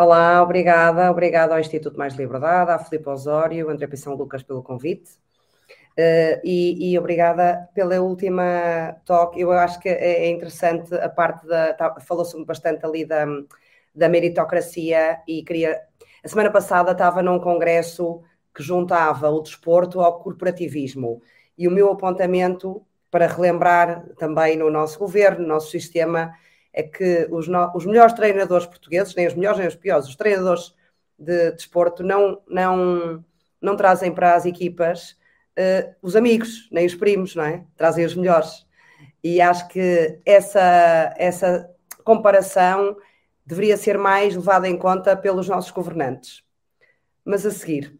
Olá, obrigada. Obrigada ao Instituto Mais Liberdade, à Filipe Osório, André Pissão Lucas pelo convite. Uh, e, e, obrigada pela última talk. Eu acho que é, é interessante a parte da. Tá, Falou-se bastante ali da, da meritocracia e queria. A semana passada estava num congresso que juntava o desporto ao corporativismo. E o meu apontamento, para relembrar também no nosso governo, no nosso sistema, é que os, no, os melhores treinadores portugueses, nem os melhores nem os piores, os treinadores de desporto não, não, não trazem para as equipas uh, os amigos, nem os primos, não é? Trazem os melhores. E acho que essa, essa comparação deveria ser mais levada em conta pelos nossos governantes. Mas a seguir,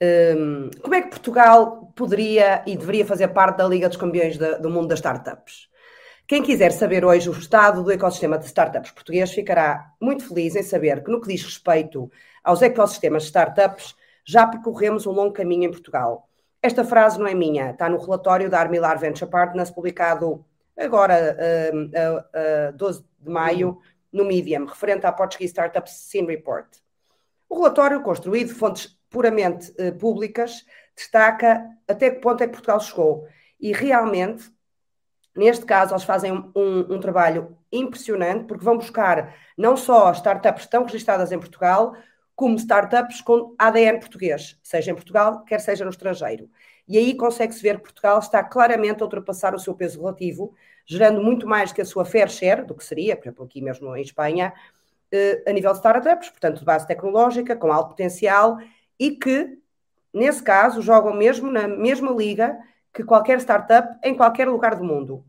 um, ehm, como é que Portugal poderia e deveria fazer parte da Liga dos Campeões de, do mundo das startups? Quem quiser saber hoje o estado do ecossistema de startups português ficará muito feliz em saber que, no que diz respeito aos ecossistemas de startups, já percorremos um longo caminho em Portugal. Esta frase não é minha, está no relatório da Armilar Venture Partners, publicado agora, uh, uh, uh, 12 de maio, no Medium, referente à Portuguese Startup Scene Report. O relatório, construído de fontes puramente uh, públicas, destaca até que ponto é que Portugal chegou. E realmente Neste caso, eles fazem um, um, trabalho impressionante, porque vão buscar não só startups estão registradas em Portugal, como startups com ADN português, seja em Portugal, quer seja no estrangeiro. E aí consegue-se ver que Portugal está claramente a ultrapassar o seu peso relativo, gerando muito mais que a sua fair share, do que seria, por exemplo, aqui mesmo em Espanha, eh, a nível de startups, portanto, de base tecnológica, com alto potencial, e que, nesse caso, jogam mesmo na mesma liga que qualquer startup em qualquer lugar do mundo.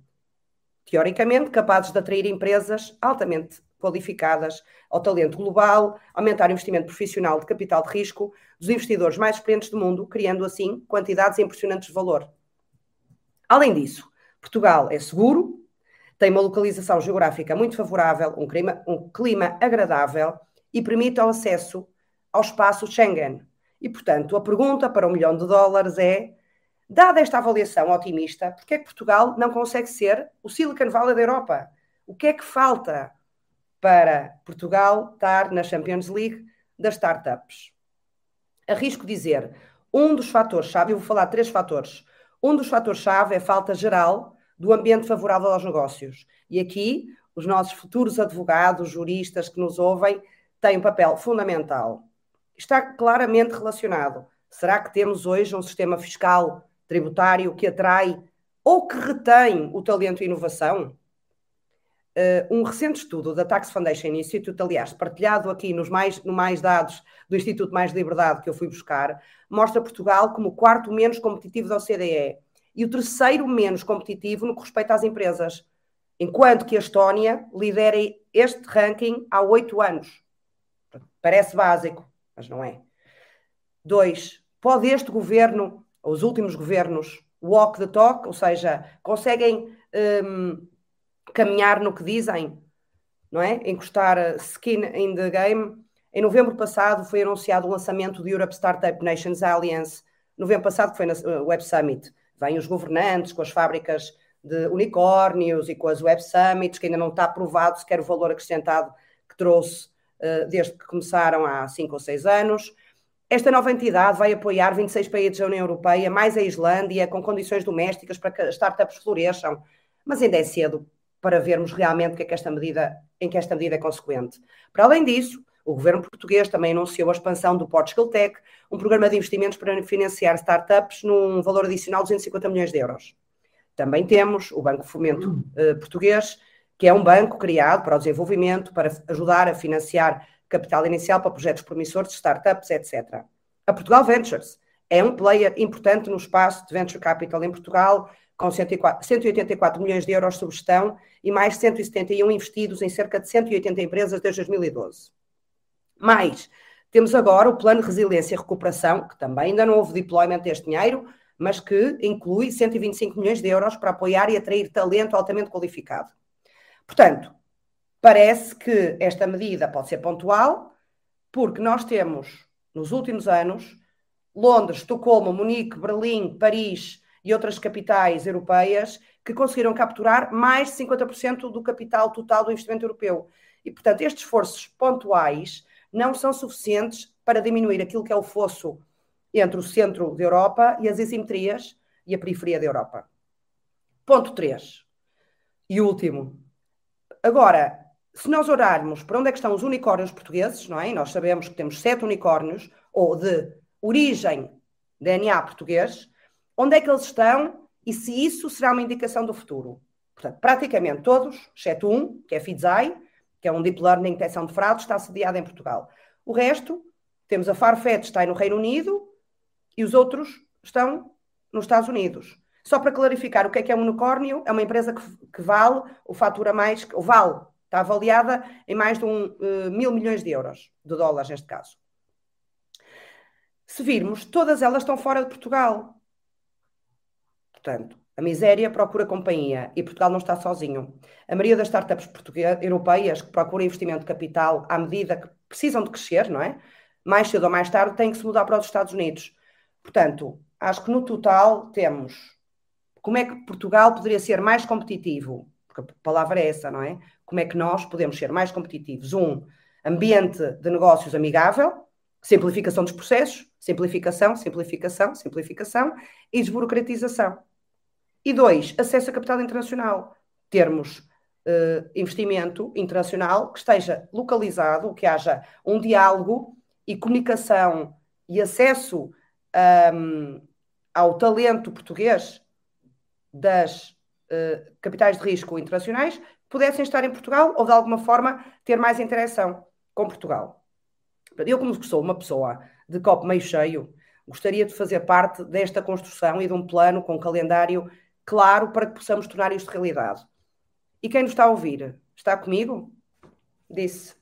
Teoricamente, capazes de atrair empresas altamente qualificadas ao talento global, aumentar o investimento profissional de capital de risco dos investidores mais experientes do mundo, criando assim quantidades impressionantes de valor. Além disso, Portugal é seguro, tem uma localização geográfica muito favorável, um clima, um clima agradável e permite o acesso ao espaço Schengen. E, portanto, a pergunta para um milhão de dólares é Dada esta avaliação otimista, por que é que Portugal não consegue ser o Silicon Valley da Europa? O que é que falta para Portugal estar na Champions League das startups? Arrisco dizer, um dos fatores-chave, eu vou falar três fatores. Um dos fatores-chave é a falta geral do ambiente favorável aos negócios. E aqui, os nossos futuros advogados, juristas que nos ouvem, têm um papel fundamental. Está claramente relacionado. Será que temos hoje um sistema fiscal tributário que atrai ou que retém o talento e inovação? Uh, um recente estudo da Tax Foundation Institute, aliás, partilhado aqui nos mais, no mais dados do Instituto Mais Liberdade que eu fui buscar, mostra Portugal como o quarto menos competitivo da OCDE e o terceiro menos competitivo no que respeita às empresas, enquanto que a Estónia lidera este ranking há oito anos. Parece básico, mas não é. Dois, pode este governo os últimos governos walk the talk, ou seja, conseguem um, caminhar no que dizem, não é? Encostar skin in the game. Em novembro passado foi anunciado o lançamento do Europe Startup Nations Alliance, novembro passado foi na uh, Web Summit. Vêm os governantes com as fábricas de unicórnios e com as Web Summits, que ainda não está provado sequer o valor acrescentado que trouxe uh, desde que começaram há cinco ou seis anos. Esta nova entidade vai apoiar 26 países da União Europeia, mais a Islândia, com condições domésticas para que as startups floresçam. Mas ainda é cedo para vermos realmente que é que esta medida, em que esta medida é consequente. Para além disso, o governo português também anunciou a expansão do Portugal Tech, um programa de investimentos para financiar startups num valor adicional de 250 milhões de euros. Também temos o Banco Fomento uh, Português, que é um banco criado para o desenvolvimento, para ajudar a financiar capital inicial para projetos promissores de startups, etc. A Portugal Ventures é um player importante no espaço de venture capital em Portugal, com 184 milhões de euros sob gestão e mais 171 investidos em cerca de 180 empresas desde 2012. Mais, temos agora o Plano de Resiliência e Recuperação, que também ainda não houve deployment deste dinheiro, mas que inclui 125 milhões de euros para apoiar e atrair talento altamente qualificado. Portanto, Parece que esta medida pode ser pontual, porque nós temos, nos últimos anos, Londres, Estocolmo, Munique, Berlim, Paris e outras capitais europeias que conseguiram capturar mais de 50% do capital total do investimento europeu. E, portanto, estes esforços pontuais não são suficientes para diminuir aquilo que é o fosso entre o centro da Europa e as assimetrias e a periferia da Europa. Ponto 3. E último. Agora, se nós olharmos para onde é que estão os unicórnios portugueses, não é? Nós sabemos que temos sete unicórnios, ou de origem DNA português, onde é que eles estão e se isso será uma indicação do futuro. Portanto, praticamente todos, exceto um, que é Fidzai, que é um deep learning de detecção de fraude, está sediado em Portugal. O resto, temos a Farfetch, está no Reino Unido, e os outros estão nos Estados Unidos. Só para clarificar o que é que é um unicórnio, é uma empresa que, que vale o fatura mais, o vale, está avaliada em mais de um, uh, mil milhões de euros, de dólares neste caso. Se virmos, todas elas estão fora de Portugal. Portanto, a miséria procura companhia e Portugal não está sozinho. A maioria das startups europeias que procuram investimento de capital à medida que precisam de crescer, não é? Mais cedo ou mais tarde têm que se mudar para os Estados Unidos. Portanto, acho que no total temos como é que Portugal poderia ser mais competitivo? Porque a palavra é essa, não é? Como é que nós podemos ser mais competitivos? Um, ambiente de negócios amigável, simplificação dos processos, simplificação, simplificação, simplificação e desburocratização. E dois, acesso a capital internacional. Termos uh, investimento internacional que esteja localizado, que haja um diálogo e comunicação e acesso um, ao talento português das uh, capitais de risco internacionais pudessem estar em Portugal ou de alguma forma ter mais interação com Portugal. Eu, como sou uma pessoa de copo meio cheio, gostaria de fazer parte desta construção e de um plano com um calendário claro para que possamos tornar isto realidade. E quem nos está a ouvir? Está comigo? Disse.